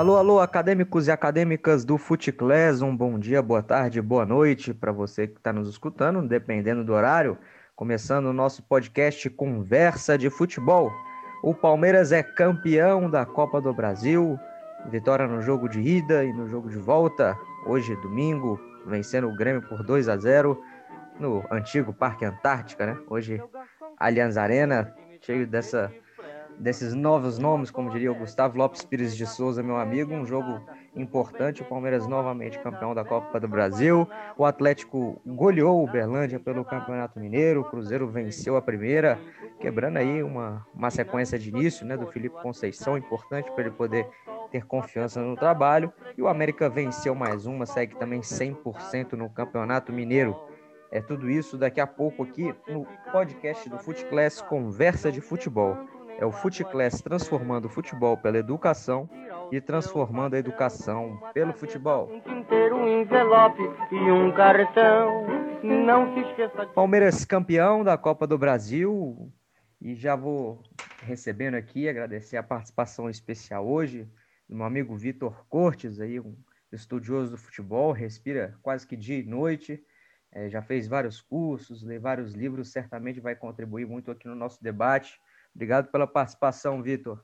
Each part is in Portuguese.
Alô, alô, acadêmicos e acadêmicas do FuteClass, um bom dia, boa tarde, boa noite para você que está nos escutando, dependendo do horário. Começando o nosso podcast Conversa de Futebol. O Palmeiras é campeão da Copa do Brasil, vitória no jogo de ida e no jogo de volta, hoje, domingo, vencendo o Grêmio por 2 a 0 no antigo Parque Antártica, né? Hoje, Allianz Arena, cheio dessa desses novos nomes, como diria o Gustavo Lopes Pires de Souza, meu amigo, um jogo importante, o Palmeiras novamente campeão da Copa do Brasil, o Atlético goleou o Uberlândia pelo Campeonato Mineiro, o Cruzeiro venceu a primeira, quebrando aí uma, uma sequência de início, né, do Felipe Conceição, importante para ele poder ter confiança no trabalho, e o América venceu mais uma, segue também 100% no Campeonato Mineiro. É tudo isso daqui a pouco aqui no podcast do Futeclass Conversa de Futebol. É o Futeclass transformando o futebol pela educação e transformando a educação pelo futebol. Um envelope e um cartão. Não se esqueça. Palmeiras campeão da Copa do Brasil. E já vou recebendo aqui, agradecer a participação especial hoje do meu amigo Vitor Cortes, aí, um estudioso do futebol, respira quase que dia e noite. É, já fez vários cursos, lê vários livros, certamente vai contribuir muito aqui no nosso debate. Obrigado pela participação, Vitor.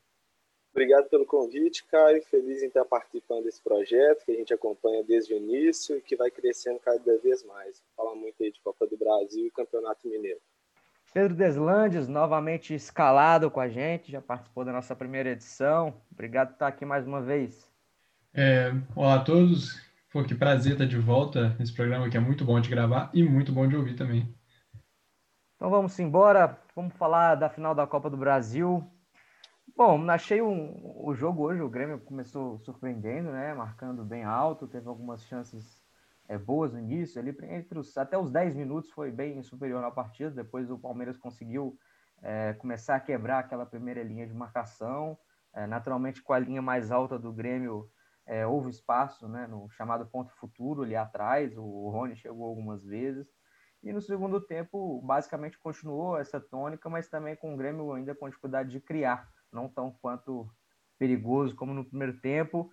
Obrigado pelo convite, Caio. Feliz em estar participando desse projeto que a gente acompanha desde o início e que vai crescendo cada vez mais. Fala muito aí de Copa do Brasil e Campeonato Mineiro. Pedro Deslandes, novamente escalado com a gente, já participou da nossa primeira edição. Obrigado por estar aqui mais uma vez. É, olá a todos. Pô, que prazer estar de volta nesse programa que é muito bom de gravar e muito bom de ouvir também. Então vamos embora, vamos falar da final da Copa do Brasil. Bom, achei um, o jogo hoje, o Grêmio começou surpreendendo, né? Marcando bem alto, teve algumas chances é, boas no início, ali entre os, até os 10 minutos foi bem superior na partida, depois o Palmeiras conseguiu é, começar a quebrar aquela primeira linha de marcação, é, naturalmente com a linha mais alta do Grêmio é, houve espaço né, no chamado ponto futuro ali atrás, o Rony chegou algumas vezes, e no segundo tempo, basicamente continuou essa tônica, mas também com o Grêmio ainda com dificuldade de criar, não tão quanto perigoso como no primeiro tempo.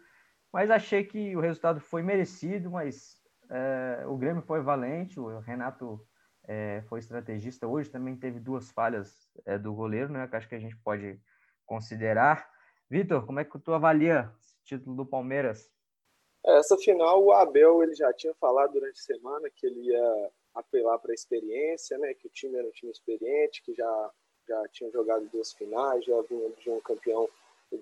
Mas achei que o resultado foi merecido, mas é, o Grêmio foi valente, o Renato é, foi estrategista hoje, também teve duas falhas é, do goleiro, né, que acho que a gente pode considerar. Vitor, como é que tu avalia título do Palmeiras? Essa final, o Abel ele já tinha falado durante a semana que ele ia apelar para a experiência, né? Que o time era um time experiente, que já já tinha jogado duas finais, já vinha de um campeão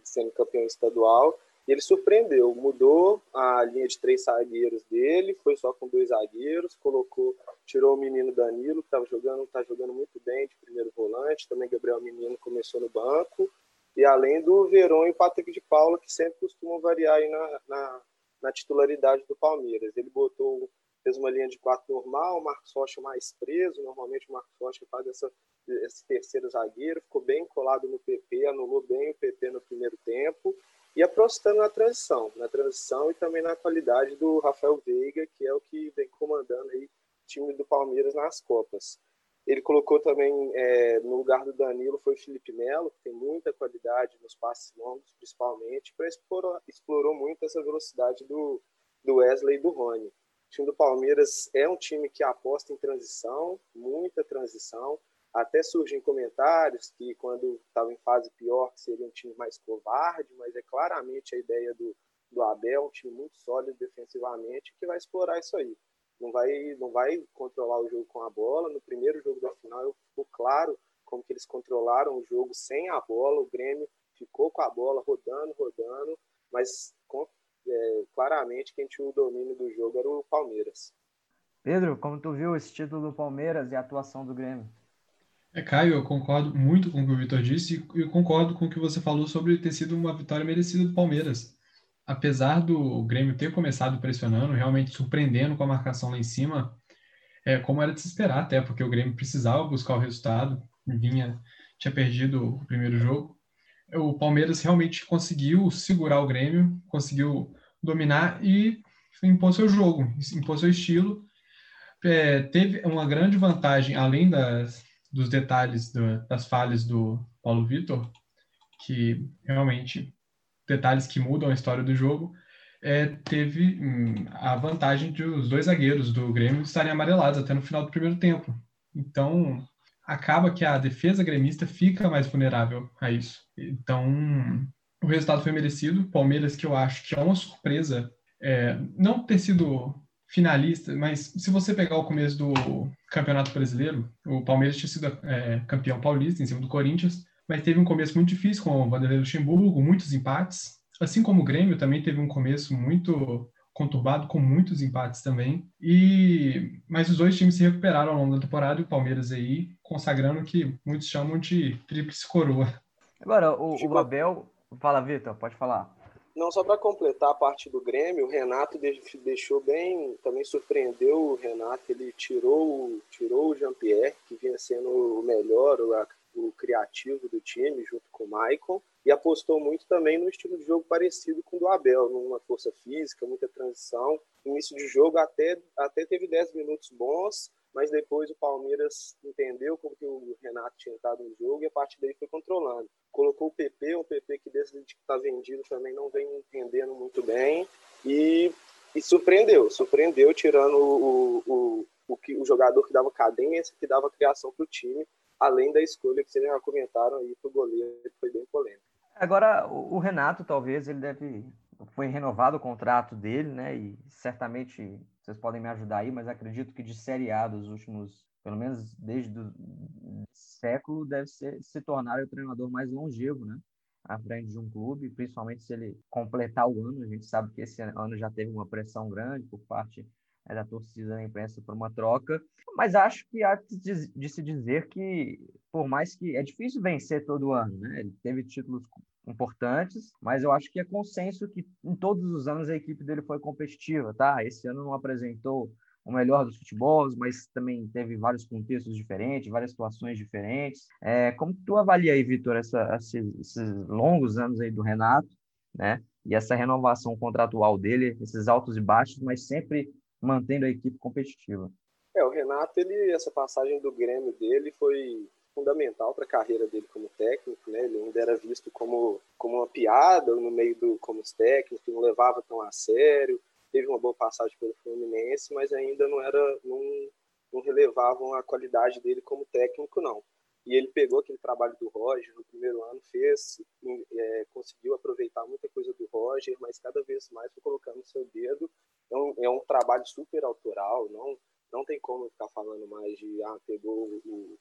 sendo campeão estadual. E ele surpreendeu, mudou a linha de três zagueiros dele, foi só com dois zagueiros, colocou, tirou o menino Danilo, que estava jogando, está jogando muito bem de primeiro volante, também Gabriel Menino começou no banco, e além do Verón e o Patrick de Paula, que sempre costumam variar aí na, na, na titularidade do Palmeiras. Ele botou fez uma linha de quatro normal, o Marcos Rocha mais preso, normalmente o Marcos Rocha faz essa, esse terceiro zagueiro, ficou bem colado no PP, anulou bem o PP no primeiro tempo, e apostando na transição, na transição e também na qualidade do Rafael Veiga, que é o que vem comandando aí o time do Palmeiras nas Copas. Ele colocou também é, no lugar do Danilo foi o Felipe Melo, que tem muita qualidade nos passes longos, principalmente, para explorar explorou muito essa velocidade do, do Wesley e do Rony. O time do Palmeiras é um time que aposta em transição, muita transição. Até surgem comentários que, quando estava em fase pior, seria um time mais covarde, mas é claramente a ideia do, do Abel, um time muito sólido defensivamente, que vai explorar isso aí. Não vai, não vai controlar o jogo com a bola. No primeiro jogo da final, ficou claro como que eles controlaram o jogo sem a bola. O Grêmio ficou com a bola rodando, rodando, mas é, claramente quem tinha o domínio do jogo era o Palmeiras. Pedro, como tu viu esse título do Palmeiras e a atuação do Grêmio? É, Caio, eu concordo muito com o que o Vitor disse e concordo com o que você falou sobre ter sido uma vitória merecida do Palmeiras. Apesar do Grêmio ter começado pressionando, realmente surpreendendo com a marcação lá em cima, é, como era de se esperar até, porque o Grêmio precisava buscar o resultado, vinha, tinha perdido o primeiro jogo, o Palmeiras realmente conseguiu segurar o Grêmio, conseguiu dominar e impor seu jogo, impor seu estilo. É, teve uma grande vantagem, além das, dos detalhes do, das falhas do Paulo Vitor, que realmente detalhes que mudam a história do jogo, é, teve hum, a vantagem de os dois zagueiros do Grêmio estarem amarelados até no final do primeiro tempo. Então, acaba que a defesa gremista fica mais vulnerável a isso. Então, o resultado foi merecido. Palmeiras, que eu acho que é uma surpresa, é, não ter sido finalista, mas se você pegar o começo do Campeonato Brasileiro, o Palmeiras tinha sido é, campeão paulista em cima do Corinthians, mas teve um começo muito difícil com o Vanderlei Luxemburgo, muitos empates. Assim como o Grêmio também teve um começo muito conturbado, com muitos empates também. E mas os dois times se recuperaram ao longo da temporada e o Palmeiras aí consagrando o que muitos chamam de tríplice coroa. Agora, o, o Abel. Fala, Vitor, pode falar. Não, só para completar a parte do Grêmio, o Renato deixou bem, também surpreendeu o Renato, ele tirou, tirou o Jean-Pierre, que vinha sendo o melhor, o, o criativo do time, junto com o Maicon, e apostou muito também no estilo de jogo parecido com o do Abel, numa força física, muita transição. Início de jogo até, até teve 10 minutos bons, mas depois o Palmeiras entendeu como que o Renato tinha entrado no jogo e a partir daí foi controlando. Colocou o PP, um PP que desde que está vendido também não vem entendendo muito bem e, e surpreendeu, surpreendeu tirando o, o, o, que, o jogador que dava cadência, que dava criação para o time, além da escolha que vocês já comentaram aí para o goleiro, foi bem polêmico. Agora, o Renato, talvez, ele deve. Foi renovado o contrato dele, né? E certamente vocês podem me ajudar aí, mas acredito que de Série A dos últimos, pelo menos desde o século, deve ser, se tornar o treinador mais longevo, né? À frente de um clube, principalmente se ele completar o ano. A gente sabe que esse ano já teve uma pressão grande por parte da torcida da imprensa por uma troca, mas acho que há de, se dizer que, por mais que é difícil vencer todo ano, né? Ele teve títulos importantes, mas eu acho que é consenso que em todos os anos a equipe dele foi competitiva, tá? Esse ano não apresentou o melhor dos futebols, mas também teve vários contextos diferentes, várias situações diferentes. É, como tu avalia aí, Vitor, esses longos anos aí do Renato, né? E essa renovação contratual dele, esses altos e baixos, mas sempre mantendo a equipe competitiva. É, o Renato, ele, essa passagem do Grêmio dele foi fundamental para a carreira dele como técnico, né? Ele ainda era visto como, como uma piada no meio do como técnico, não levava tão a sério. Teve uma boa passagem pelo Fluminense, mas ainda não era não, não relevavam a qualidade dele como técnico não. E ele pegou aquele trabalho do Roger no primeiro ano, fez, é, conseguiu aproveitar muita coisa do Roger, mas cada vez mais foi colocando seu dedo. É um, é um trabalho super autoral, não não tem como ficar falando mais de ah, pegou o,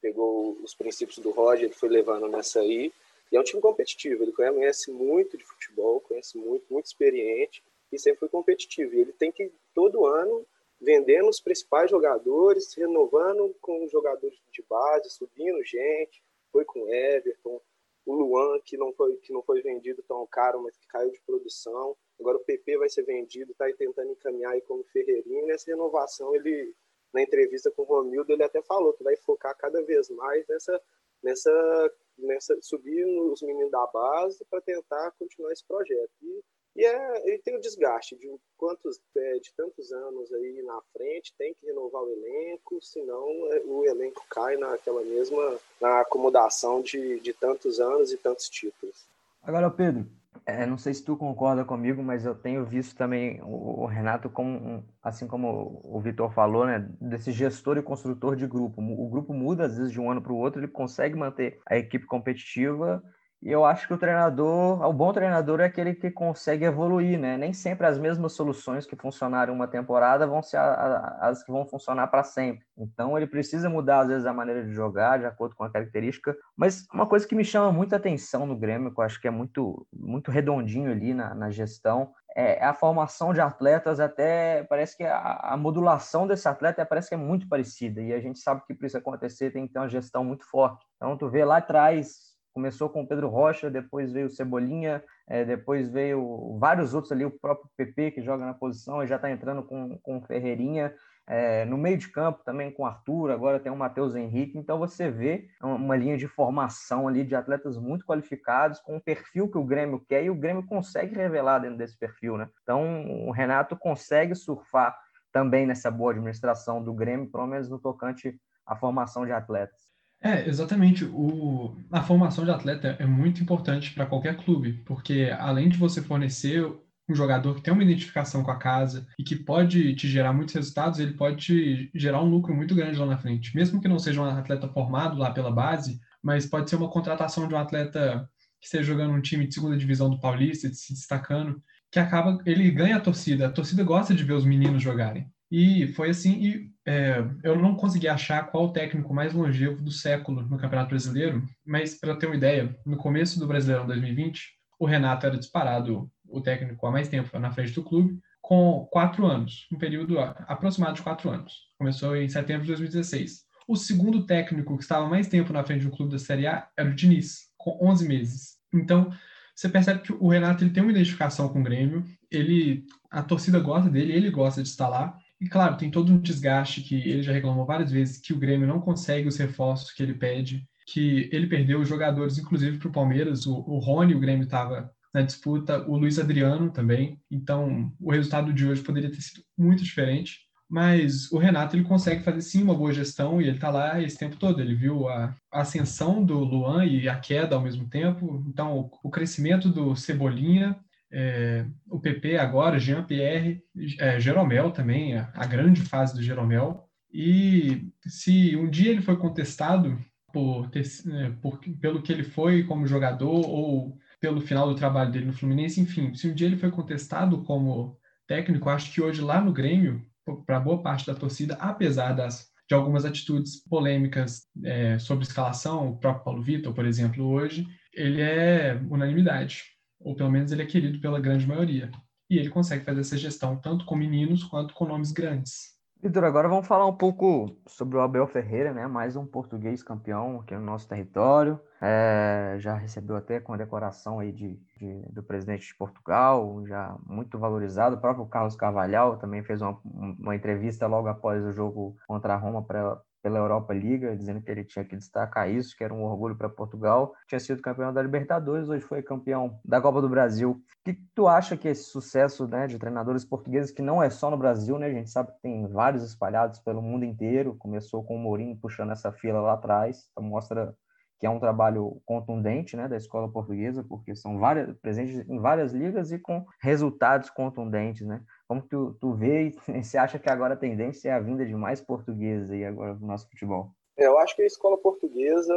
pegou os princípios do Roger e foi levando nessa aí. E é um time competitivo, ele conhece muito de futebol, conhece muito, muito experiente e sempre foi competitivo. E ele tem que, todo ano, vendendo os principais jogadores, renovando com os jogadores de base, subindo gente, foi com Everton, o Luan, que não foi, que não foi vendido tão caro, mas que caiu de produção. Agora o PP vai ser vendido, está tentando encaminhar aí como Ferreirinho. Nessa renovação ele na entrevista com o Romildo, ele até falou que vai focar cada vez mais nessa, nessa, nessa subir os meninos da base para tentar continuar esse projeto. E, e é, ele tem o desgaste de quantos é, de tantos anos aí na frente, tem que renovar o elenco, senão é, o elenco cai naquela mesma na acomodação de, de tantos anos e tantos títulos. Agora, Pedro, é, não sei se tu concorda comigo, mas eu tenho visto também o, o Renato como, assim como o Vitor falou, né, desse gestor e construtor de grupo. O grupo muda às vezes de um ano para o outro, ele consegue manter a equipe competitiva e eu acho que o treinador, o bom treinador é aquele que consegue evoluir, né? Nem sempre as mesmas soluções que funcionaram uma temporada vão ser as que vão funcionar para sempre. Então ele precisa mudar às vezes a maneira de jogar de acordo com a característica. Mas uma coisa que me chama muita atenção no Grêmio, que eu acho que é muito muito redondinho ali na, na gestão, é a formação de atletas. Até parece que a, a modulação desse atleta parece que é muito parecida. E a gente sabe que para isso acontecer tem que ter uma gestão muito forte. Então tu vê lá atrás começou com o Pedro Rocha, depois veio o Cebolinha, é, depois veio vários outros ali, o próprio PP que joga na posição, e já está entrando com, com o Ferreirinha, é, no meio de campo também com o Arthur, agora tem o Matheus Henrique, então você vê uma linha de formação ali de atletas muito qualificados, com o perfil que o Grêmio quer, e o Grêmio consegue revelar dentro desse perfil, né? Então o Renato consegue surfar também nessa boa administração do Grêmio, pelo menos no tocante à formação de atletas. É, exatamente. O, a formação de atleta é muito importante para qualquer clube, porque além de você fornecer um jogador que tem uma identificação com a casa e que pode te gerar muitos resultados, ele pode te gerar um lucro muito grande lá na frente. Mesmo que não seja um atleta formado lá pela base, mas pode ser uma contratação de um atleta que esteja jogando um time de segunda divisão do Paulista, se destacando, que acaba, ele ganha a torcida. A torcida gosta de ver os meninos jogarem. E foi assim, e é, eu não consegui achar qual o técnico mais longevo do século no Campeonato Brasileiro, mas para ter uma ideia, no começo do Brasileirão 2020, o Renato era disparado o técnico há mais tempo na frente do clube, com quatro anos, um período aproximado de quatro anos. Começou em setembro de 2016. O segundo técnico que estava mais tempo na frente do clube da Série A era o Diniz, com 11 meses. Então, você percebe que o Renato ele tem uma identificação com o Grêmio, ele, a torcida gosta dele, ele gosta de estar lá. E claro, tem todo um desgaste que ele já reclamou várias vezes que o Grêmio não consegue os reforços que ele pede, que ele perdeu os jogadores, inclusive para o Palmeiras. O, Rony, o Grêmio estava na disputa, o Luiz Adriano também. Então, o resultado de hoje poderia ter sido muito diferente. Mas o Renato ele consegue fazer sim uma boa gestão e ele está lá esse tempo todo. Ele viu a, ascensão do Luan e a queda ao mesmo tempo. Então, o crescimento do Cebolinha, é, o PP agora, Jean-Pierre, é, Jeromel também, a, grande fase do Jeromel. E se um dia ele foi contestado por, ter, é, por, pelo que ele foi como jogador ou pelo final do trabalho dele no Fluminense, enfim, se um dia ele foi contestado como técnico, acho que hoje lá no Grêmio, para boa parte da torcida, apesar das de algumas atitudes polêmicas é, sobre escalação, o próprio Paulo Vitor, por exemplo, hoje, ele é unanimidade, ou pelo menos ele é querido pela grande maioria. E ele consegue fazer essa gestão tanto com meninos quanto com nomes grandes. Vitor, agora vamos falar um pouco sobre o Abel Ferreira, né? Mais um português campeão aqui no nosso território. É, já recebeu até com a decoração aí de, de, do presidente de Portugal, já muito valorizado. O próprio Carlos Carvalhal também fez uma, uma entrevista logo após o jogo contra a Roma para pela Europa Liga, dizendo que ele tinha que destacar isso, que era um orgulho para Portugal. Tinha sido campeão da Libertadores, hoje foi campeão da Copa do Brasil. O que tu acha que esse sucesso né, de treinadores portugueses, que não é só no Brasil, né? A gente sabe que tem vários espalhados pelo mundo inteiro. Começou com o Mourinho puxando essa fila lá atrás, então mostra que é um trabalho contundente né, da escola portuguesa, porque são várias, presentes em várias ligas e com resultados contundentes. Né? Como tu, tu vê e você acha que agora a tendência é a vinda de mais portugueses aí agora no nosso futebol? É, eu acho que a escola portuguesa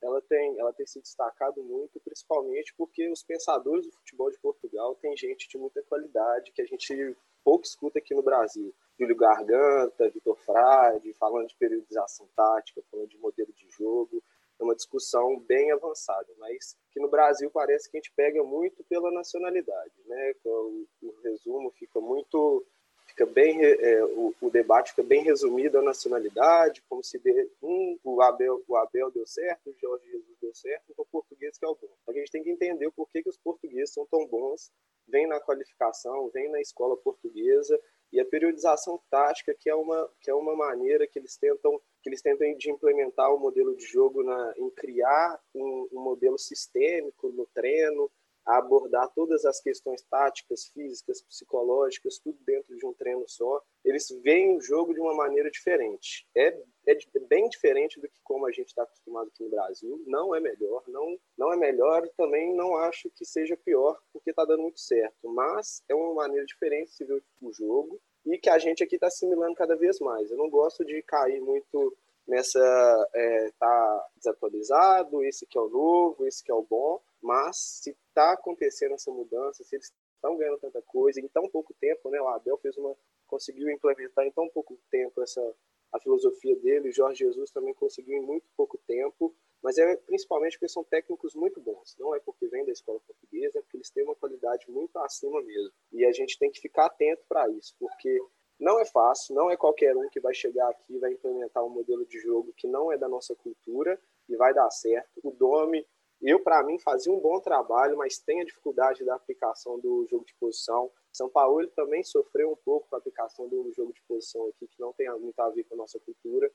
ela tem, ela tem se destacado muito, principalmente porque os pensadores do futebol de Portugal têm gente de muita qualidade que a gente pouco escuta aqui no Brasil. Júlio Garganta, Vitor Frade, falando de periodização tática, falando de modelo de jogo é uma discussão bem avançada, mas que no Brasil parece que a gente pega muito pela nacionalidade, né? O, o resumo fica muito, fica bem, é, o, o, debate fica bem resumido à nacionalidade, como se de, um, o Abel, o Abel deu certo, o Jorge Jesus deu certo, então o português que é o bom. A gente tem que entender o porquê que os portugueses são tão bons, vem na qualificação, vem na escola portuguesa e a periodização tática que é uma que é uma maneira que eles tentam que eles tentam de implementar o modelo de jogo na, em criar um, um modelo sistêmico no treino, a abordar todas as questões táticas, físicas, psicológicas, tudo dentro de um treino só. Eles veem o jogo de uma maneira diferente. É, é, é bem diferente do que como a gente está acostumado aqui no Brasil. Não é melhor, não, não é melhor e também não acho que seja pior, porque está dando muito certo. Mas é uma maneira diferente de se ver o jogo e que a gente aqui está assimilando cada vez mais. Eu não gosto de cair muito nessa é, tá desatualizado, esse que é o novo, esse que é o bom, mas se está acontecendo essa mudança, se eles estão ganhando tanta coisa em tão pouco tempo, né? O Abel fez uma conseguiu implementar em tão pouco tempo essa a filosofia dele, Jorge Jesus também conseguiu em muito pouco tempo, mas é principalmente porque são técnicos muito bons. Não é porque vem da escola portuguesa, é porque eles têm uma qualidade muito acima mesmo. E a gente tem que ficar atento para isso, porque não é fácil, não é qualquer um que vai chegar aqui e vai implementar um modelo de jogo que não é da nossa cultura e vai dar certo. O Domi, eu, para mim, fazia um bom trabalho, mas tem a dificuldade da aplicação do jogo de posição. São Paulo também sofreu um pouco com a aplicação do jogo de posição aqui, que não tem muito a ver com a nossa cultura.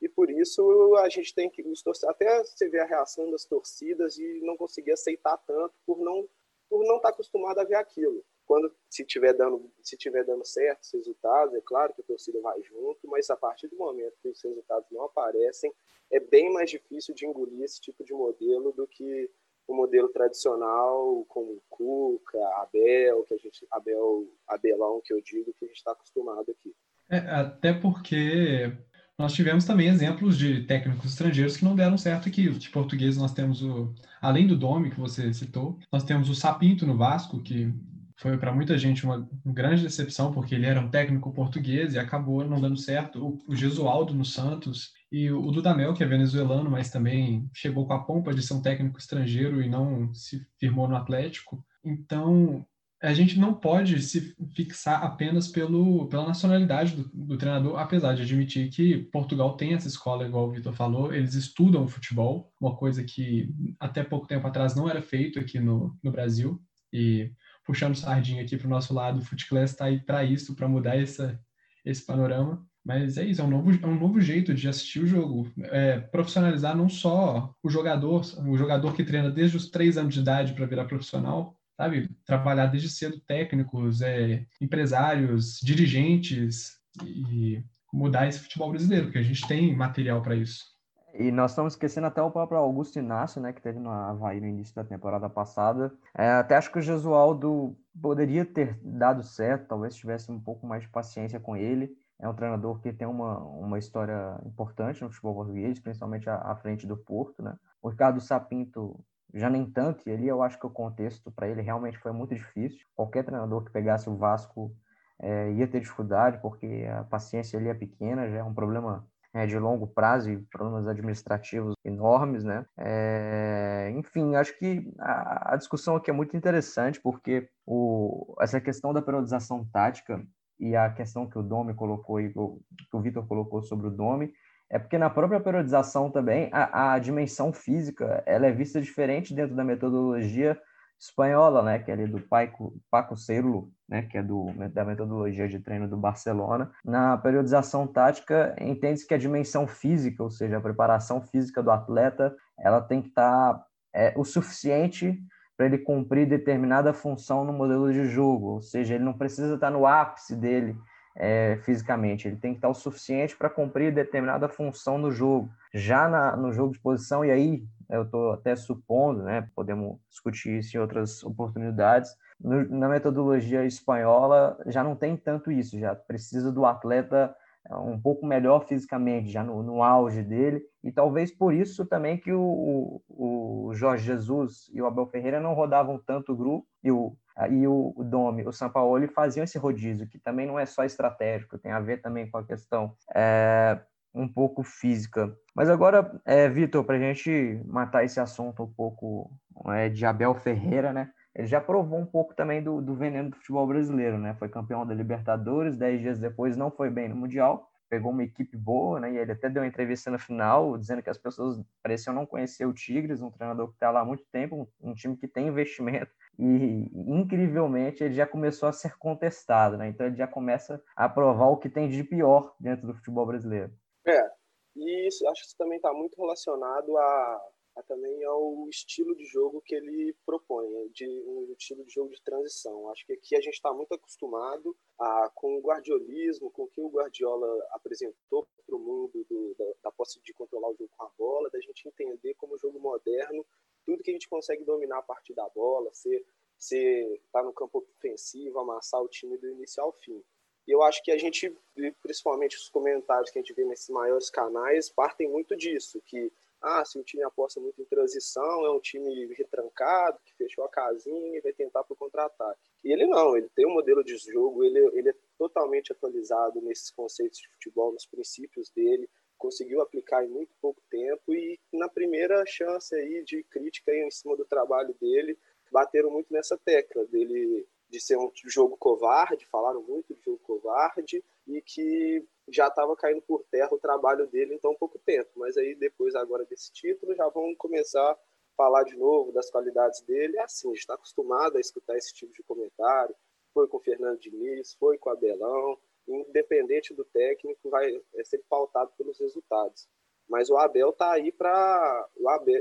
E por isso a gente tem que até você ver a reação das torcidas e não conseguir aceitar tanto por não por não estar acostumado a ver aquilo. quando se tiver dando se tiver dando certos resultados, é claro que a torcida vai junto, mas a partir do momento que os resultados não aparecem, é bem mais difícil de engolir esse tipo de modelo do que o modelo tradicional como Cuca, Abel, que a gente Abel, Abelão que eu digo que a gente está acostumado aqui. É, até porque nós tivemos também exemplos de técnicos estrangeiros que não deram certo aqui. De português nós temos o, além do Domi que você citou, nós temos o Sapinto no Vasco que foi para muita gente uma, grande decepção porque ele era um técnico português e acabou não dando certo. O, o Gesualdo no Santos e o, o Dudamel que é venezuelano, mas também chegou com a pompa de ser um técnico estrangeiro e não se firmou no Atlético. Então a gente não pode se fixar apenas pelo, pela nacionalidade do, do, treinador, apesar de admitir que Portugal tem essa escola, igual o Vitor falou, eles estudam futebol, uma coisa que até pouco tempo atrás não era feito aqui no, no Brasil. E puxando sardinha aqui para o nosso lado, o Footclass está aí para isso, para mudar essa, esse panorama. Mas é isso, é um novo, é um novo jeito de assistir o jogo. É, profissionalizar não só o jogador, o jogador que treina desde os três anos de idade para virar profissional, sabe? Trabalhar desde cedo técnicos, é, empresários, dirigentes e mudar esse futebol brasileiro, porque a gente tem material para isso. E nós estamos esquecendo até o próprio Augusto Inácio, né, que teve no Havaí no início da temporada passada. É, até acho que o Jesualdo poderia ter dado certo, talvez tivesse um pouco mais de paciência com ele. É um treinador que tem uma, uma história importante no futebol português, principalmente à, à frente do Porto, né? O Ricardo Sapinto já nem tanto, e ali eu acho que o contexto para ele realmente foi muito difícil. Qualquer treinador que pegasse o Vasco é, ia ter dificuldade, porque a paciência ali é pequena, já é um problema é, de longo prazo e problemas administrativos enormes, né? É, enfim, acho que a, a, discussão aqui é muito interessante, porque o, essa questão da periodização tática e a questão que o Domi colocou e que o Vitor colocou sobre o Domi é porque na própria periodização também a, a, dimensão física ela é vista diferente dentro da metodologia espanhola, né, que é ali do Paco, Paco Cerlo, né, que é do, da metodologia de treino do Barcelona. Na periodização tática, entende-se que a dimensão física, ou seja, a preparação física do atleta, ela tem que estar tá, é, o suficiente para ele cumprir determinada função no modelo de jogo, ou seja, ele não precisa estar tá no ápice dele é, fisicamente. Ele tem que estar o suficiente para cumprir determinada função no jogo. Já na, no jogo de posição, e aí eu estou até supondo, né, podemos discutir isso em outras oportunidades, no, na metodologia espanhola já não tem tanto isso, já precisa do atleta um pouco melhor fisicamente, já no, no auge dele, e talvez por isso também que o, o, Jorge Jesus e o Abel Ferreira não rodavam tanto o grupo, e o e o, o Domi, o Sampaoli faziam esse rodízio, que também não é só estratégico, tem a ver também com a questão é, um pouco física. Mas agora, é, Vitor, para a gente matar esse assunto um pouco é, de Abel Ferreira, né? Ele já provou um pouco também do, do veneno do futebol brasileiro, né? Foi campeão da Libertadores, dez dias depois não foi bem no Mundial, pegou uma equipe boa, né? E ele até deu uma entrevista no final, dizendo que as pessoas pareciam não conhecer o Tigres, um treinador que está lá há muito tempo, um, um, time que tem investimento, e incrivelmente ele já começou a ser contestado, né? Então ele já começa a provar o que tem de pior dentro do futebol brasileiro. É, e isso, acho que isso também está muito relacionado a também ao estilo de jogo que ele propõe, né, de um estilo de jogo de transição. Acho que aqui a gente está muito acostumado a, com o guardiolismo, com o que o Guardiola apresentou para o mundo do, da, da posse de controlar o jogo com a bola, da gente entender como jogo moderno, tudo que a gente consegue dominar a partir da bola, ser ser tá no campo ofensivo, amassar o time do início ao fim. E eu acho que a gente, principalmente os comentários que a gente vê nesses maiores canais, partem muito disso, que ah, se o time aposta muito em transição, é um time retrancado, que fechou a casinha e vai tentar para o contra-ataque. E ele não, ele tem um modelo de jogo, ele, ele é totalmente atualizado nesses conceitos de futebol, nos princípios dele, conseguiu aplicar em muito pouco tempo e na primeira chance aí de crítica aí em cima do trabalho dele, bateram muito nessa tecla dele de ser um jogo covarde, falaram muito de jogo covarde e que já estava caindo por terra o trabalho dele em tão pouco tempo. Mas aí depois agora desse título já vão começar a falar de novo das qualidades dele. É assim, está acostumado a escutar esse tipo de comentário. Foi com o Fernando Diniz, foi com o Abelão. Independente do técnico, vai é sempre pautado pelos resultados. Mas o Abel está aí para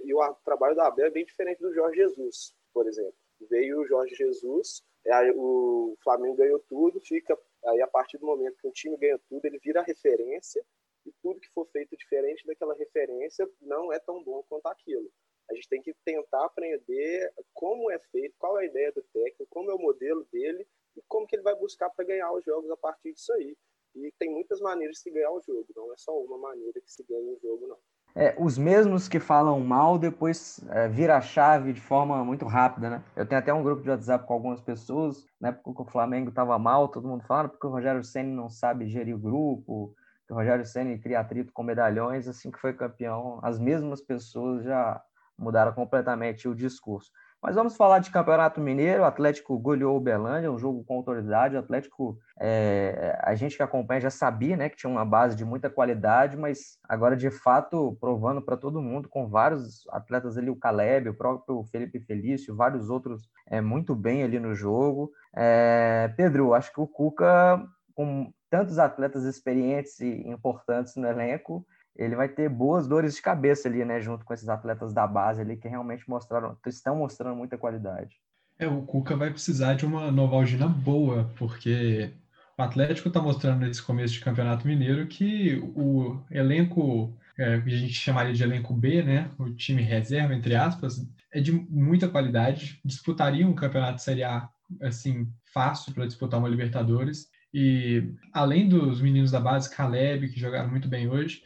e o trabalho do Abel é bem diferente do Jorge Jesus, por exemplo. Veio o Jorge Jesus, aí o Flamengo ganhou tudo, fica aí a partir do momento que o time ganha tudo, ele vira referência e tudo que for feito diferente daquela referência não é tão bom quanto aquilo. A gente tem que tentar aprender como é feito, qual é a ideia do técnico, como é o modelo dele e como que ele vai buscar para ganhar os jogos a partir disso aí. E tem muitas maneiras de se ganhar o jogo, não é só uma maneira que se ganha o jogo, não. É, os mesmos que falam mal depois é, vira a chave de forma muito rápida, né? Eu tenho até um grupo de WhatsApp com algumas pessoas, na época que o Flamengo estava mal, todo mundo falando porque o Rogério Senna não sabe gerir o grupo, que o Rogério Senna cria atrito com medalhões, assim que foi campeão, as mesmas pessoas já mudaram completamente o discurso. Mas vamos falar de Campeonato Mineiro. O Atlético goleou o Belândia, um jogo com autoridade. O Atlético, é, a gente que acompanha já sabia né, que tinha uma base de muita qualidade, mas agora de fato provando para todo mundo, com vários atletas ali, o Caleb, o próprio Felipe Felício, vários outros é, muito bem ali no jogo. É, Pedro, acho que o Cuca, com tantos atletas experientes e importantes no elenco, ele vai ter boas dores de cabeça ali, né, junto com esses atletas da base ali que realmente mostraram, estão mostrando muita qualidade. É, o Cuca vai precisar de uma Novalgina boa, porque o Atlético está mostrando nesse começo de Campeonato Mineiro que o elenco, é, que a gente chamaria de elenco B, né, o time reserva, entre aspas, é de muita qualidade, disputaria um Campeonato Série A, assim, fácil para disputar uma Libertadores, e além dos meninos da base, Caleb, que jogaram muito bem hoje,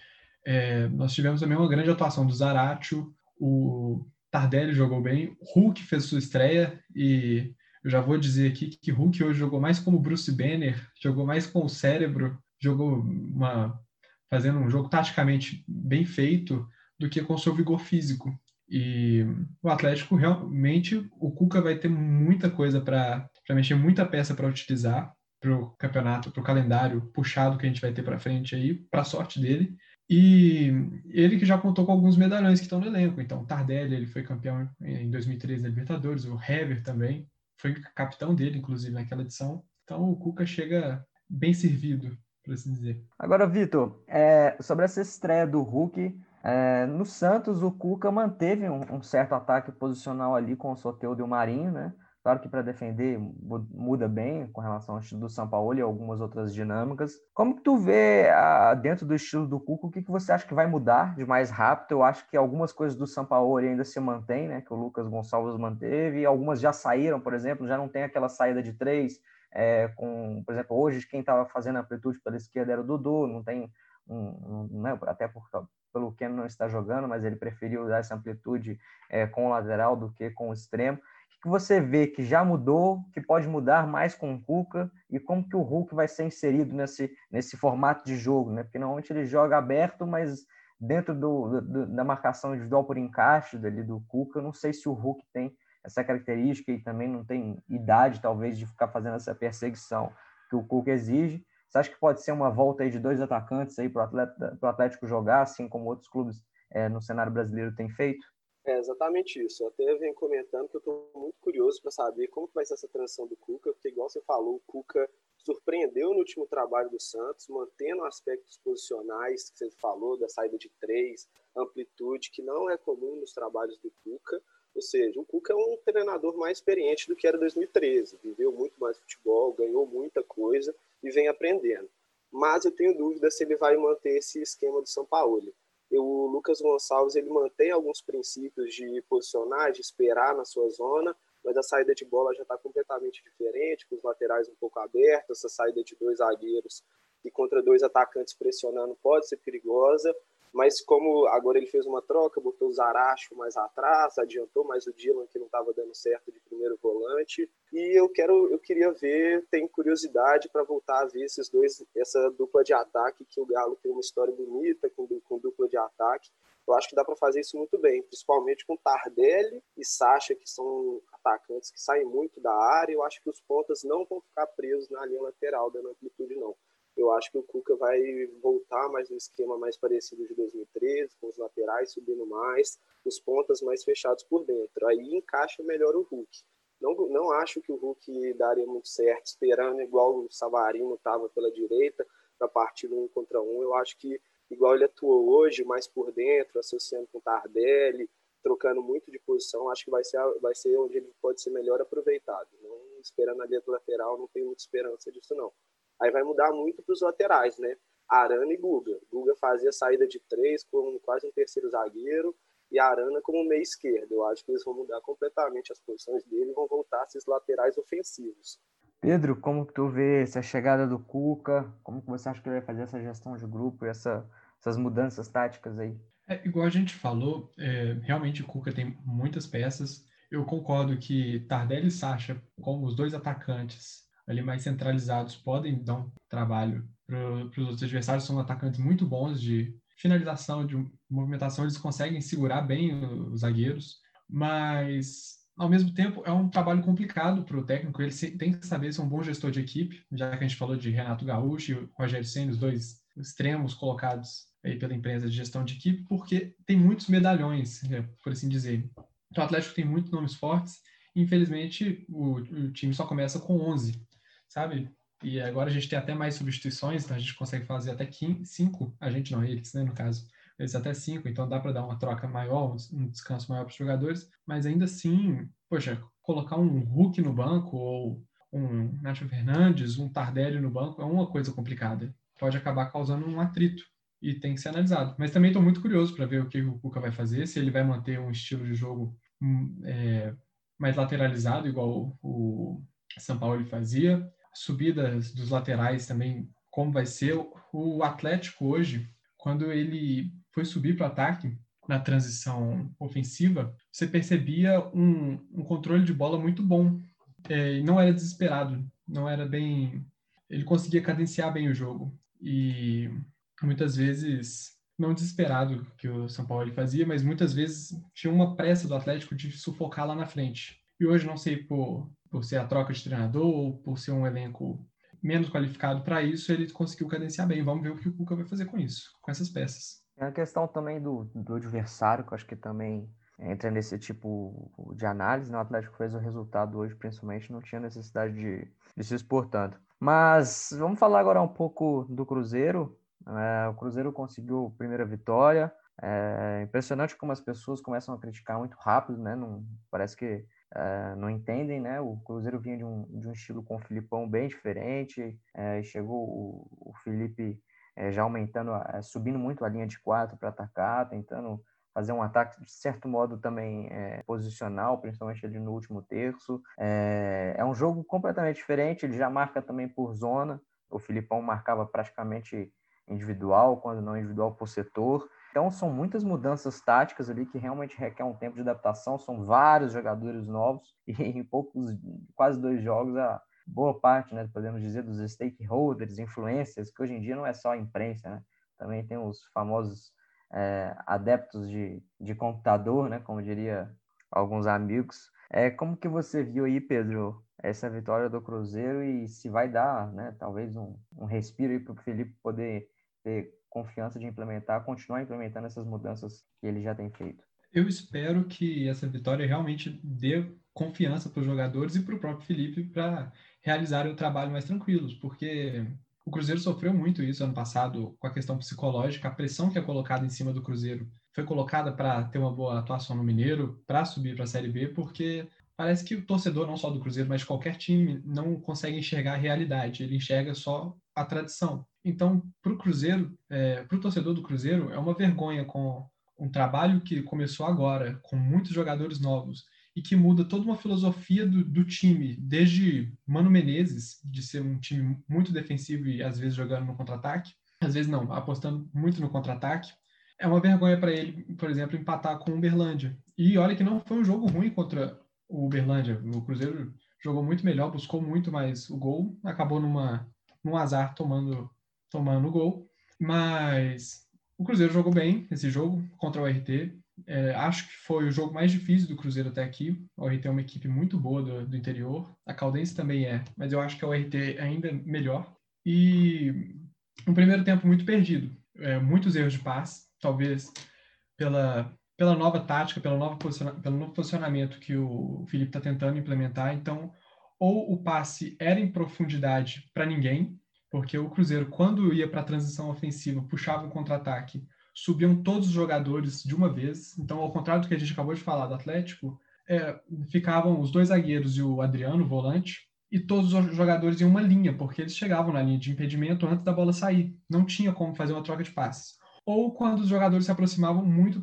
é, nós tivemos também uma grande atuação do Zaratio, o Tardelli jogou bem, Hulk fez sua estreia e eu já vou dizer aqui que Hulk hoje jogou mais como Bruce Banner, jogou mais com o cérebro, jogou uma fazendo um jogo taticamente bem feito do que com seu vigor físico. E o Atlético realmente, o Cuca vai ter muita coisa para mexer, muita peça para utilizar para o campeonato, para o calendário puxado que a gente vai ter para frente aí, para sorte dele. E ele que já contou com alguns medalhões que estão no elenco. Então, Tardelli, ele foi campeão em 2013 da Libertadores, o Hever também foi capitão dele, inclusive, naquela edição. Então, o Cuca chega bem servido, por assim dizer. Agora, Vitor, é, sobre essa estreia do Hulk, é, no Santos, o Cuca manteve um, um, certo ataque posicional ali com o Soteldo e o Marinho, né? Claro que para defender muda bem com relação ao estilo do São Paulo e algumas outras dinâmicas. Como que tu vê dentro do estilo do Cuco, o que, você acha que vai mudar de mais rápido? Eu acho que algumas coisas do São Paulo ainda se mantêm, né? Que o Lucas Gonçalves manteve, algumas já saíram, por exemplo, já não tem aquela saída de três. É, com, por exemplo, hoje quem estava fazendo amplitude pela esquerda era o Dudu, não tem um, um, né, até por, pelo que não está jogando, mas ele preferiu dar essa amplitude é, com o lateral do que com o extremo que você vê que já mudou, que pode mudar mais com o Cuca e como que o Hulk vai ser inserido nesse, nesse formato de jogo, né? Porque normalmente ele joga aberto, mas dentro do, do, da marcação individual por encaixe dali do Cuca, não sei se o Hulk tem essa característica e também não tem idade, talvez, de ficar fazendo essa perseguição que o Cuca exige. Você acha que pode ser uma volta aí de dois atacantes aí para o Atlético jogar, assim como outros clubes é, no cenário brasileiro têm feito? É exatamente isso. Eu até venho comentando que eu estou muito curioso para saber como vai ser essa transição do Cuca, porque, igual você falou, o Cuca surpreendeu no último trabalho do Santos, mantendo aspectos posicionais que você falou, da saída de três, amplitude, que não é comum nos trabalhos do Cuca. Ou seja, o Cuca é um treinador mais experiente do que era 2013, viveu muito mais futebol, ganhou muita coisa e vem aprendendo. Mas eu tenho dúvida se ele vai manter esse esquema do São Paulo o Lucas Gonçalves ele mantém alguns princípios de posicionar, de esperar na sua zona, mas a saída de bola já está completamente diferente, com os laterais um pouco abertos, essa saída de dois zagueiros e contra dois atacantes pressionando pode ser perigosa, mas como agora ele fez uma troca, botou o Zaracho mais atrás, adiantou mais o Dylan que não estava dando certo de primeiro volante, e eu quero, eu queria ver, tenho curiosidade para voltar a ver esses dois, essa dupla de ataque que o Galo tem uma história bonita com, com dupla de ataque. Eu acho que dá para fazer isso muito bem, principalmente com Tardelli e Sacha, que são atacantes que saem muito da área. Eu acho que os pontas não vão ficar presos na linha lateral, dando amplitude, não. Eu acho que o Cuca vai voltar mais no esquema mais parecido de 2013, com os laterais subindo mais, os pontas mais fechados por dentro. Aí encaixa melhor o Hulk. Não, não acho que o Hulk daria muito certo, esperando igual o Savarino estava pela direita, para partir um contra um. Eu acho que, igual ele atuou hoje, mais por dentro, associando com o Tardelli, trocando muito de posição, acho que vai ser, vai ser onde ele pode ser melhor aproveitado. Não esperando a dentro lateral, não tenho muita esperança disso, não. Aí vai mudar muito para os laterais, né? Arana e Guga. Guga fazia saída de três, como quase um terceiro zagueiro, e Arana como meio esquerdo. Eu acho que eles vão mudar completamente as posições dele e vão voltar a esses laterais ofensivos. Pedro, como que tu vê essa chegada do Cuca? Como que você acha que ele vai fazer essa gestão de grupo e essa, essas mudanças táticas aí? É, igual a gente falou, é, realmente o Cuca tem muitas peças. Eu concordo que Tardelli e Sacha, como os dois atacantes ali mais centralizados, podem dar um trabalho para os outros adversários. São atacantes muito bons de finalização, de movimentação, eles conseguem segurar bem os zagueiros, mas ao mesmo tempo, é um trabalho complicado para o técnico. Ele tem que saber ser um bom gestor de equipe, já que a gente falou de Renato Gaúcho e Rogério Senna, os dois extremos colocados aí pela empresa de gestão de equipe, porque tem muitos medalhões, né, por assim dizer. Então, o Atlético tem muitos nomes fortes. Infelizmente, o, o time só começa com 11, sabe? E agora a gente tem até mais substituições, então a gente consegue fazer até 5, a gente não, eles, né, no caso vezes até cinco, então dá para dar uma troca maior, um descanso maior para os jogadores, mas ainda assim, poxa, colocar um Hulk no banco ou um Nacho Fernandes, um Tardelli no banco é uma coisa complicada. Pode acabar causando um atrito e tem que ser analisado. Mas também estou muito curioso para ver o que o Cuca vai fazer, se ele vai manter um estilo de jogo hum, é, mais lateralizado, igual o São Paulo fazia, subidas dos laterais também, como vai ser. O Atlético hoje, quando ele foi subir para o ataque na transição ofensiva, você percebia um, um controle de bola muito bom. É, não era desesperado, não era bem. Ele conseguia cadenciar bem o jogo. E muitas vezes, não desesperado que o São Paulo fazia, mas muitas vezes tinha uma pressa do Atlético de sufocar lá na frente. E hoje, não sei por, por ser a troca de treinador ou por ser um elenco menos qualificado para isso, ele conseguiu cadenciar bem. Vamos ver o que o Cuca vai fazer com isso, com essas peças. Tem a questão também do, do adversário, que eu acho que também entra nesse tipo de análise. Né? O Atlético fez o resultado hoje, principalmente, não tinha necessidade de, de se expor tanto. Mas vamos falar agora um pouco do Cruzeiro. É, o Cruzeiro conseguiu a primeira vitória. É impressionante como as pessoas começam a criticar muito rápido, né? Não, parece que é, não entendem, né? O Cruzeiro vinha de um, de um estilo com o Filipão bem diferente. É, chegou o, o Felipe é, já aumentando, é, subindo muito a linha de quatro para atacar, tentando fazer um ataque de certo modo também é, posicional, principalmente ali no último terço. É, é, um jogo completamente diferente, ele já marca também por zona. O Filipão marcava praticamente individual, quando não individual por setor. Então são muitas mudanças táticas ali que realmente requer um tempo de adaptação. São vários jogadores novos e em poucos, quase dois jogos, a, boa parte, né, podemos dizer, dos stakeholders, influencers, que hoje em dia não é só a imprensa, né? Também tem os famosos é, adeptos de, de computador, né, como diria alguns amigos. É, como que você viu aí, Pedro, essa vitória do Cruzeiro e se vai dar, né, talvez um, um respiro para o Felipe poder ter confiança de implementar, continuar implementando essas mudanças que ele já tem feito? Eu espero que essa vitória realmente dê confiança para os jogadores e para o próprio Felipe para realizarem o trabalho mais tranquilos, porque o Cruzeiro sofreu muito isso ano passado com a questão psicológica, a pressão que é colocada em cima do Cruzeiro foi colocada para ter uma boa atuação no Mineiro, para subir para a Série B, porque parece que o torcedor, não só do Cruzeiro, mas de qualquer time, não consegue enxergar a realidade, ele enxerga só a tradição. Então, para o Cruzeiro, é, para o torcedor do Cruzeiro, é uma vergonha com um trabalho que começou agora, com muitos jogadores novos, e que muda toda uma filosofia do, do, time, desde Mano Menezes, de ser um time muito defensivo e às vezes jogando no contra-ataque, às vezes não, apostando muito no contra-ataque. É uma vergonha para ele, por exemplo, empatar com o Uberlândia. E olha que não foi um jogo ruim contra o Uberlândia. O Cruzeiro jogou muito melhor, buscou muito mais o gol, acabou numa, num azar tomando, tomando gol. Mas o Cruzeiro jogou bem esse jogo contra o RT, é, acho que foi o jogo mais difícil do Cruzeiro até aqui. O RT é uma equipe muito boa do, do interior. A Caldense também é, mas eu acho que o RT é ainda melhor. E um primeiro tempo muito perdido. É, muitos erros de passe, talvez pela, pela nova tática, pelo novo, pelo novo posicionamento que o Felipe está tentando implementar. Então, ou o passe era em profundidade para ninguém, porque o Cruzeiro, quando ia para a transição ofensiva, puxava o contra-ataque, subiam todos os jogadores de uma vez. Então, ao contrário do que a gente acabou de falar do Atlético, é, ficavam os dois zagueiros e o Adriano, o volante, e todos os jogadores em uma linha, porque eles chegavam na linha de impedimento antes da bola sair. Não tinha como fazer uma troca de passes. Ou quando os jogadores se aproximavam muito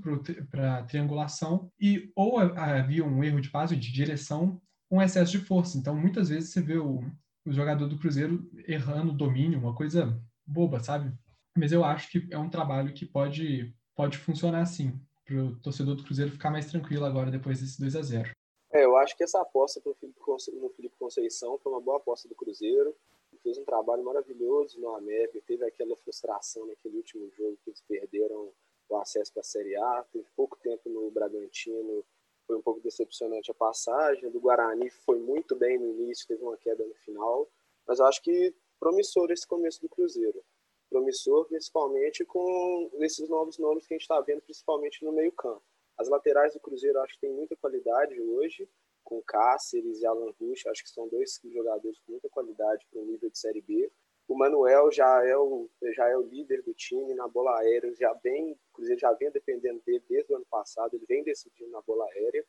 para a triangulação e ou havia um erro de passe, de direção, um excesso de força. Então, muitas vezes você vê o, o jogador do Cruzeiro errando o domínio, uma coisa boba, sabe? Mas eu acho que é um trabalho que pode, pode funcionar assim, para o torcedor do Cruzeiro ficar mais tranquilo agora depois desse 2 a 0 É, eu acho que essa aposta no Felipe Conceição foi uma boa aposta do Cruzeiro. Ele fez um trabalho maravilhoso no América, teve aquela frustração naquele último jogo que eles perderam o acesso para a Série A, teve pouco tempo no Bragantino, foi um pouco decepcionante a passagem. Do Guarani foi muito bem no início, teve uma queda no final, mas eu acho que promissor esse começo do Cruzeiro promissor, principalmente com esses novos nomes que a gente está vendo, principalmente no meio-campo. As laterais do Cruzeiro acho que tem muita qualidade hoje, com Cáceres e Alan Rusch, acho que são dois jogadores com muita qualidade para o nível de Série B. O Manuel já é o, já é o líder do time na bola aérea, já vem, o Cruzeiro já vem dependendo dele desde o ano passado, ele vem decidindo na bola aérea.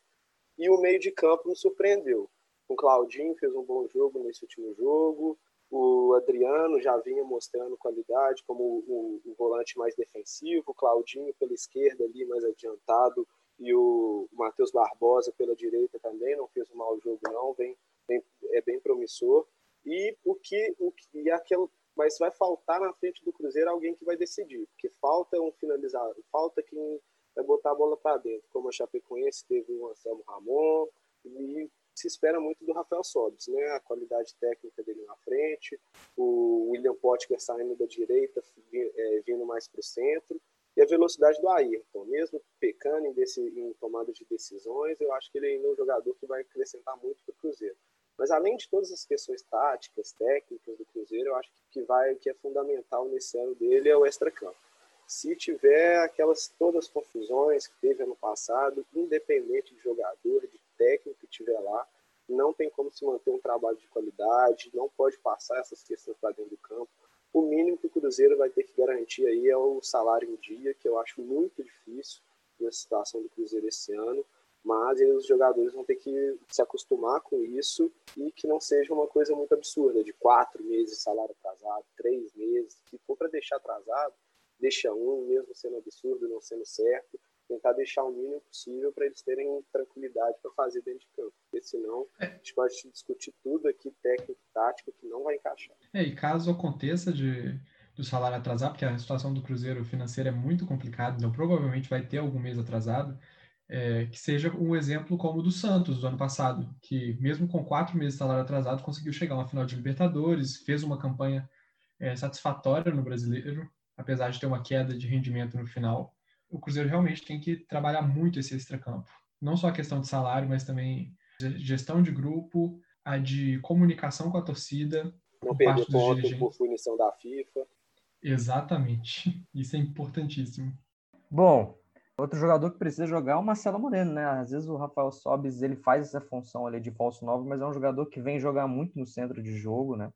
E o meio de campo nos surpreendeu. O Claudinho fez um bom jogo nesse último jogo, o Adriano já vinha mostrando qualidade como o, o, volante mais defensivo, o Claudinho pela esquerda ali mais adiantado e o Matheus Barbosa pela direita também não fez um mau jogo não, vem, vem é bem promissor. E o que o que e aquele mas vai faltar na frente do Cruzeiro alguém que vai decidir, porque falta um finalizador, falta quem vai botar a bola para dentro, como a Chapecoense teve o Anselmo Ramon, e se espera muito do Rafael Sobis, né? A qualidade técnica dele na frente, o William Potker saindo da direita, é, vindo mais para o centro, e a velocidade do Ayrton, mesmo pecando em, desse, em tomada de decisões, eu acho que ele ainda é um jogador que vai acrescentar muito para o Cruzeiro. Mas além de todas as questões táticas, técnicas do Cruzeiro, eu acho que vai que é fundamental nesse ano dele é o extracampo. Se tiver aquelas todas as confusões que teve ano passado, independente de jogador, de técnico que tiver lá, não tem como se manter um trabalho de qualidade, não pode passar essas questões para dentro do campo. O mínimo que o Cruzeiro vai ter que garantir aí é o salário em dia, que eu acho muito difícil na situação do Cruzeiro esse ano, mas os jogadores vão ter que se acostumar com isso e que não seja uma coisa muito absurda, de quatro meses de salário atrasado, três meses, se for para deixar atrasado, deixa um, mesmo sendo absurdo, não sendo certo, tentar deixar o mínimo possível para eles terem tranquilidade para fazer dentro de campo. Porque senão é. a gente pode discutir tudo aqui, técnico tático, que não vai encaixar. É, e caso aconteça de do salário atrasar, porque a situação do Cruzeiro financeira é muito complicada, então provavelmente vai ter algum mês atrasado, é, que seja um exemplo como o do Santos do ano passado, que mesmo com quatro meses de salário atrasado conseguiu chegar a uma final de Libertadores, fez uma campanha é, satisfatória no Brasileiro, apesar de ter uma queda de rendimento no final o Cruzeiro realmente tem que trabalhar muito esse extracampo. Não só a questão de salário, mas também gestão de grupo, a de comunicação com a torcida. Não perder ponto por punição da FIFA. Exatamente. Isso é importantíssimo. Bom, outro jogador que precisa jogar é o Marcelo Moreno, né? Às vezes o Rafael Sobis ele faz essa função ali de falso novo, mas é um jogador que vem jogar muito no centro de jogo, né?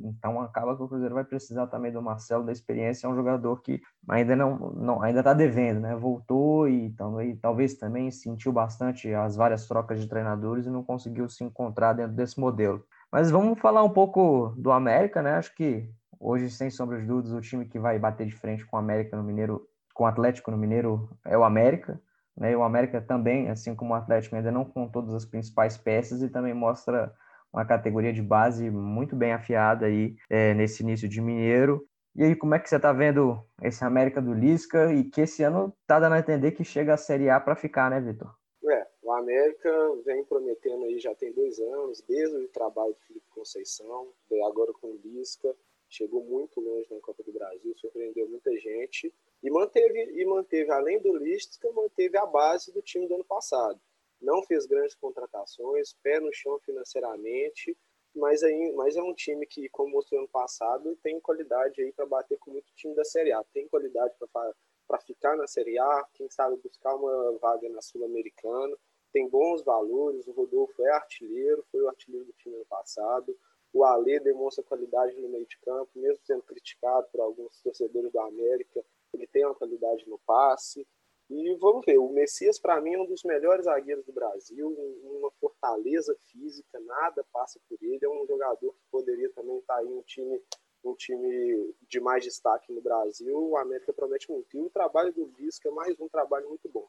Então acaba que o Cruzeiro vai precisar também do Marcelo da experiência, é um jogador que ainda não, não ainda está devendo, né? Voltou e, então, e talvez também sentiu bastante as várias trocas de treinadores e não conseguiu se encontrar dentro desse modelo. Mas vamos falar um pouco do América, né? Acho que hoje, sem sombra de dúvidas, o time que vai bater de frente com o América no Mineiro, com o Atlético no Mineiro é o América. Né? E o América também, assim como o Atlético, ainda não com todas as principais peças e também mostra uma categoria de base muito bem afiada aí é, nesse início de Mineiro. E aí, como é que você está vendo esse América do Lisca e que esse ano está dando a entender que chega a Série A para ficar, né, Vitor? É, o América vem prometendo aí já tem dois anos, desde o trabalho do Felipe Conceição, agora com o Lisca, chegou muito longe na Copa do Brasil, surpreendeu muita gente e manteve, e manteve além do Lisca, manteve a base do time do ano passado não fez grandes contratações, pé no chão financeiramente, mas, aí, mas é um time que, como mostrou ano passado, tem qualidade aí para bater com muito time da Série A. Tem qualidade para ficar na Série A, quem sabe buscar uma vaga na Sul-Americana. Tem bons valores, o Rodolfo é artilheiro, foi o artilheiro do time ano passado. O Alê demonstra qualidade no meio de campo, mesmo sendo criticado por alguns torcedores do América, ele tem uma qualidade no passe. E vamos ver, o Messias, para mim, é um dos melhores zagueiros do Brasil, uma fortaleza física, nada passa por ele. É um jogador que poderia também estar tá em um time, um time de mais destaque no Brasil. O América promete muito. E o trabalho do Lisca é mais um trabalho muito bom.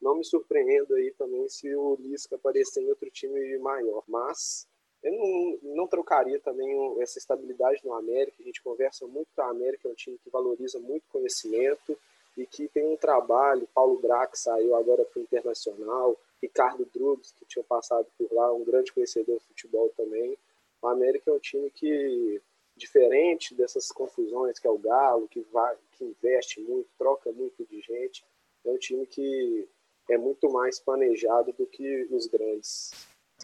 Não me surpreendo aí também se o Lisca aparecer em outro time maior. Mas eu não, não trocaria também essa estabilidade no América. A gente conversa muito com a América, é um time que valoriza muito conhecimento e que tem um trabalho. Paulo Brax saiu agora para o Internacional, Ricardo Drugs, que tinha passado por lá, um grande conhecedor de futebol também. O América é um time que, diferente dessas confusões que é o Galo, que, vai, que investe muito, troca muito de gente, é um time que é muito mais planejado do que os grandes,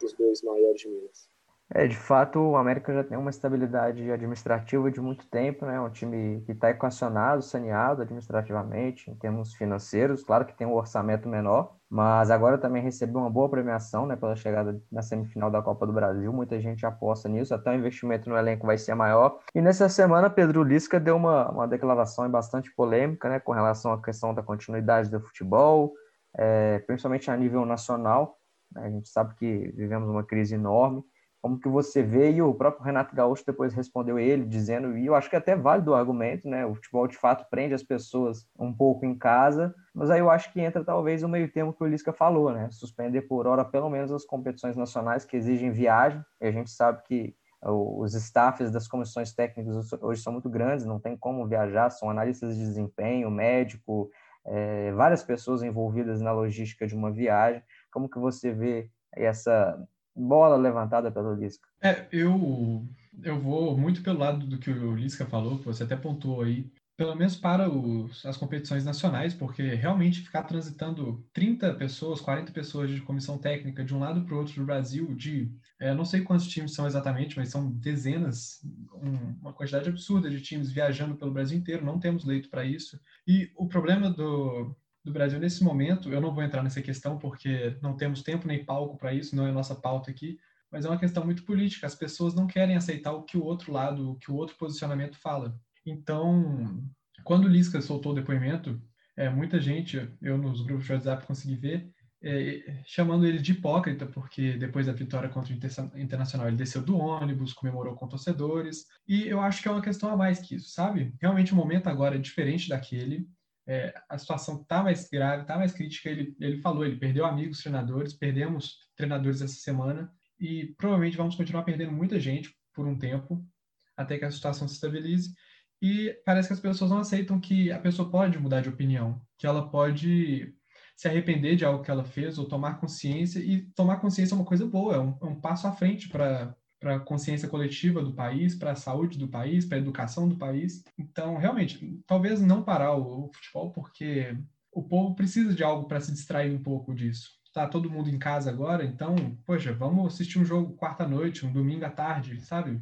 os dois maiores de Minas. É, de fato, o América já tem uma estabilidade administrativa de muito tempo, né? Um time que está equacionado, saneado administrativamente, em termos financeiros. Claro que tem um orçamento menor, mas agora também recebeu uma boa premiação, né? Pela chegada na semifinal da Copa do Brasil. Muita gente aposta nisso, até o investimento no elenco vai ser maior. E nessa semana, Pedro Lisca deu uma, uma declaração bastante polêmica, né? Com relação à questão da continuidade do futebol, é, principalmente a nível nacional. A gente sabe que vivemos uma crise enorme como que você vê, e o próprio Renato Gaúcho depois respondeu ele, dizendo, e eu acho que é até válido o argumento, né? O futebol de fato prende as pessoas um pouco em casa, mas aí eu acho que entra talvez o meio termo que o Lisca falou, né? Suspender por hora pelo menos as competições nacionais que exigem viagem, e a gente sabe que os staffs das comissões técnicas hoje são muito grandes, não tem como viajar, são analistas de desempenho, médico, é, várias pessoas envolvidas na logística de uma viagem. Como que você vê essa bola levantada pelo Lisca. É, eu, eu vou muito pelo lado do que o Lisca falou, que você até pontuou aí, pelo menos para os, as competições nacionais, porque realmente ficar transitando 30 pessoas, 40 pessoas de comissão técnica de um lado para o outro do Brasil, de é, não sei quantos times são exatamente, mas são dezenas, um, uma quantidade absurda de times viajando pelo Brasil inteiro, não temos leito para isso. E o problema do, do Brasil nesse momento, eu não vou entrar nessa questão porque não temos tempo nem palco para isso, não é nossa pauta aqui, mas é uma questão muito política. As pessoas não querem aceitar o que o outro lado, o que o outro posicionamento fala. Então, quando o Lisca soltou o depoimento, é, muita gente, eu nos grupos de WhatsApp consegui ver, é, chamando ele de hipócrita, porque depois da vitória contra o Internacional ele desceu do ônibus, comemorou com torcedores, e eu acho que é uma questão a mais que isso, sabe? Realmente o momento agora é diferente daquele, é, a situação está mais grave, está mais crítica. Ele, ele falou, ele perdeu amigos treinadores, perdemos treinadores essa semana e provavelmente vamos continuar perdendo muita gente por um tempo até que a situação se estabilize. E parece que as pessoas não aceitam que a pessoa pode mudar de opinião, que ela pode se arrepender de algo que ela fez ou tomar consciência. E tomar consciência é uma coisa boa, é um, é um passo à frente para para a consciência coletiva do país, para a saúde do país, para a educação do país. Então, realmente, talvez não parar o, o futebol, porque o povo precisa de algo para se distrair um pouco disso. Tá todo mundo em casa agora, então, poxa, vamos assistir um jogo quarta-noite, um domingo à tarde, sabe?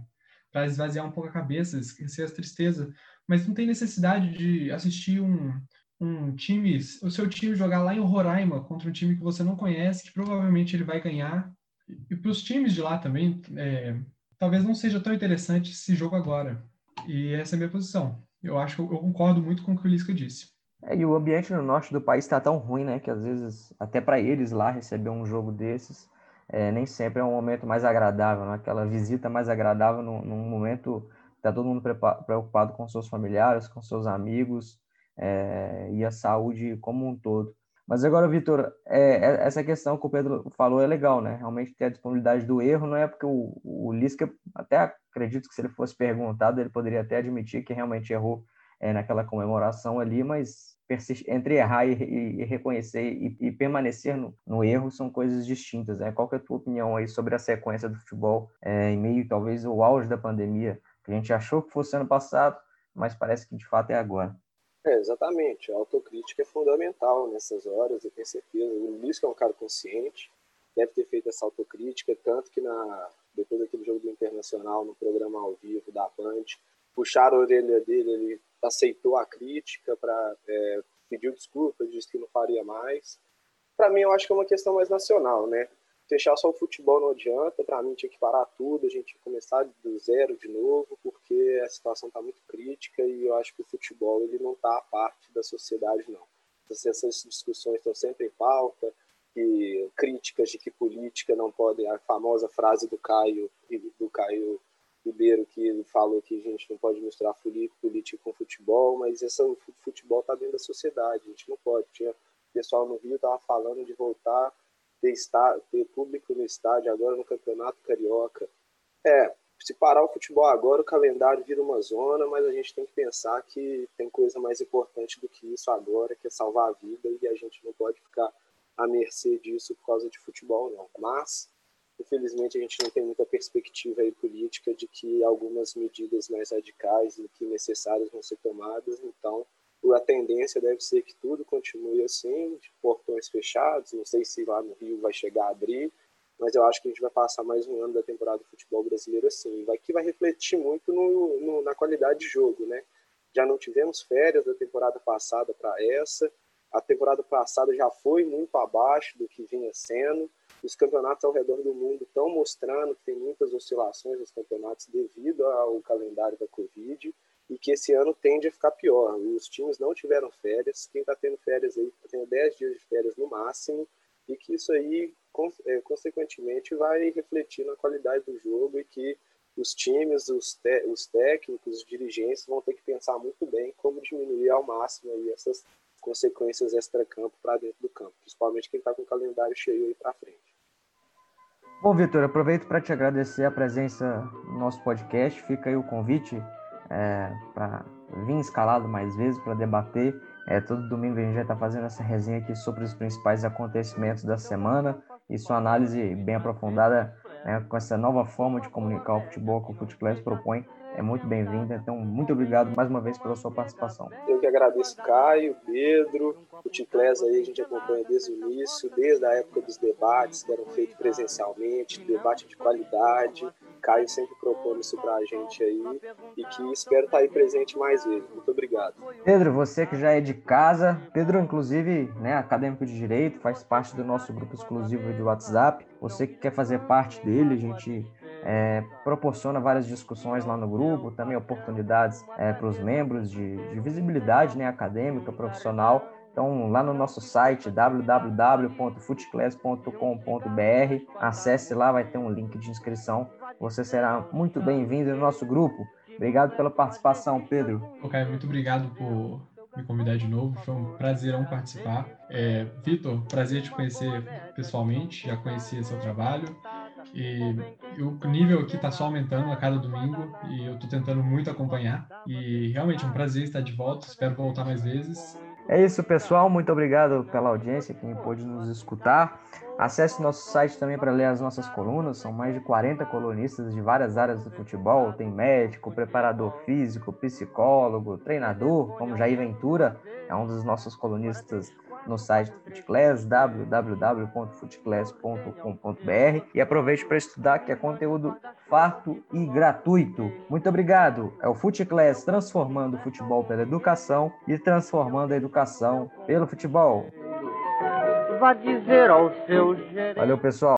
Para esvaziar um pouco a cabeça, esquecer a tristeza. Mas não tem necessidade de assistir um, um time, o seu time jogar lá em Roraima contra um time que você não conhece, que provavelmente ele vai ganhar e para os times de lá também, é, talvez não seja tão interessante esse jogo agora. E essa é a minha posição. Eu acho que eu, concordo muito com o que o Lisca disse. É, e o ambiente no norte do país está tão ruim, né? Que às vezes, até para eles lá, receber um jogo desses, é, nem sempre é um momento mais agradável, né? aquela visita mais agradável num, num momento que está todo mundo preocupado com seus familiares, com seus amigos é, e a saúde como um todo. Mas agora, Vitor, é, é, essa questão que o Pedro falou é legal, né? Realmente ter a disponibilidade do erro não é porque o, o Lisca, até acredito que se ele fosse perguntado, ele poderia até admitir que realmente errou é, naquela comemoração ali, mas entre errar e, e, e reconhecer e, e permanecer no, no, erro são coisas distintas. Né? Qual é a tua opinião aí sobre a sequência do futebol é, em meio, talvez, ao auge da pandemia, que a gente achou que fosse ano passado, mas parece que de fato é agora? É, exatamente. A autocrítica é fundamental nessas horas, eu tenho certeza. O Luiz, que é um cara consciente, deve ter feito essa autocrítica, tanto que na, depois daquele jogo do Internacional, no programa ao vivo da Band, puxaram a orelha dele, ele aceitou a crítica, para é, pediu desculpas, disse que não faria mais. Para mim, eu acho que é uma questão mais nacional, né? Fechar só o futebol não adianta, para mim tinha que parar tudo, a gente tinha que começar do zero de novo, porque a situação está muito crítica e eu acho que o futebol ele não está a parte da sociedade, não. Essas discussões estão sempre em pauta, e críticas de que política não pode, a famosa frase do Caio, do Caio Ribeiro, que ele falou que a gente não pode misturar política com futebol, mas esse futebol está dentro da sociedade, a gente não pode. Tinha pessoal no Rio estava falando de voltar ter, está, ter público no estádio agora no Campeonato Carioca. É, se parar o futebol agora, o calendário vira uma zona, mas a gente tem que pensar que tem coisa mais importante do que isso agora, que é salvar a vida, e a gente não pode ficar à mercê disso por causa de futebol, não. Mas, infelizmente, a gente não tem muita perspectiva aí política de que algumas medidas mais radicais e que necessárias vão ser tomadas, então a tendência deve ser que tudo continue assim, de portões fechados. Não sei se lá no Rio vai chegar a abrir, mas eu acho que a gente vai passar mais um ano da temporada do futebol brasileiro assim. Vai que vai refletir muito no, no, na qualidade de jogo, né? Já não tivemos férias da temporada passada para essa. A temporada passada já foi muito abaixo do que vinha sendo. Os campeonatos ao redor do mundo estão mostrando que tem muitas oscilações nos campeonatos devido ao calendário da Covid e que esse ano tende a ficar pior. Os times não tiveram férias, quem está tendo férias aí está tendo 10 dias de férias no máximo, e que isso aí, é, consequentemente, vai refletir na qualidade do jogo e que os times, os, os técnicos, os dirigentes vão ter que pensar muito bem como diminuir ao máximo aí essas consequências extra-campo para dentro do campo, principalmente quem está com o calendário cheio aí para frente. Bom, Vitor, aproveito para te agradecer a presença no nosso podcast. Fica aí o convite é, para vir escalado mais vezes para debater. É, todo domingo a gente já está fazendo essa resenha aqui sobre os principais acontecimentos da semana e sua análise bem aprofundada né, com essa nova forma de comunicar o futebol que o Futeclass propõe é muito bem-vinda. Então, muito obrigado mais uma vez pela sua participação. Eu que agradeço, Caio, Pedro, o Ticlés aí a gente acompanha desde o início, desde a época dos debates que eram feitos presencialmente, debate de qualidade. Caio sempre propondo isso para a gente aí e que espero estar tá aí presente mais vezes. Muito obrigado. Pedro, você que já é de casa, Pedro, inclusive, né, acadêmico de direito, faz parte do nosso grupo exclusivo de WhatsApp. Você que quer fazer parte dele, a gente é, proporciona várias discussões lá no grupo, também oportunidades é, para os membros de, de visibilidade né, acadêmica, profissional. Então, lá no nosso site www.footclass.com.br, acesse lá, vai ter um link de inscrição. Você será muito bem-vindo no nosso grupo. Obrigado pela participação, Pedro. Ok, muito obrigado por me convidar de novo. Foi um prazerão participar. É, Vitor, prazer te conhecer pessoalmente, já conhecia seu trabalho. E, o nível aqui está só aumentando a cada domingo e eu estou tentando muito acompanhar. E realmente é um prazer estar de volta. Espero voltar mais vezes. É isso, pessoal. Muito obrigado pela audiência, quem pôde nos escutar. Acesse nosso site também para ler as nossas colunas. São mais de 40 colunistas de várias áreas do futebol. Tem médico, preparador físico, psicólogo, treinador, como Jair Ventura, é um dos nossos colunistas no site do Footclass, www.footclass.com.br e aproveite para estudar que é conteúdo farto e gratuito. Muito obrigado. É o Footclass transformando o futebol pela educação e transformando a educação pelo futebol. Vá dizer ao seu Valeu, pessoal.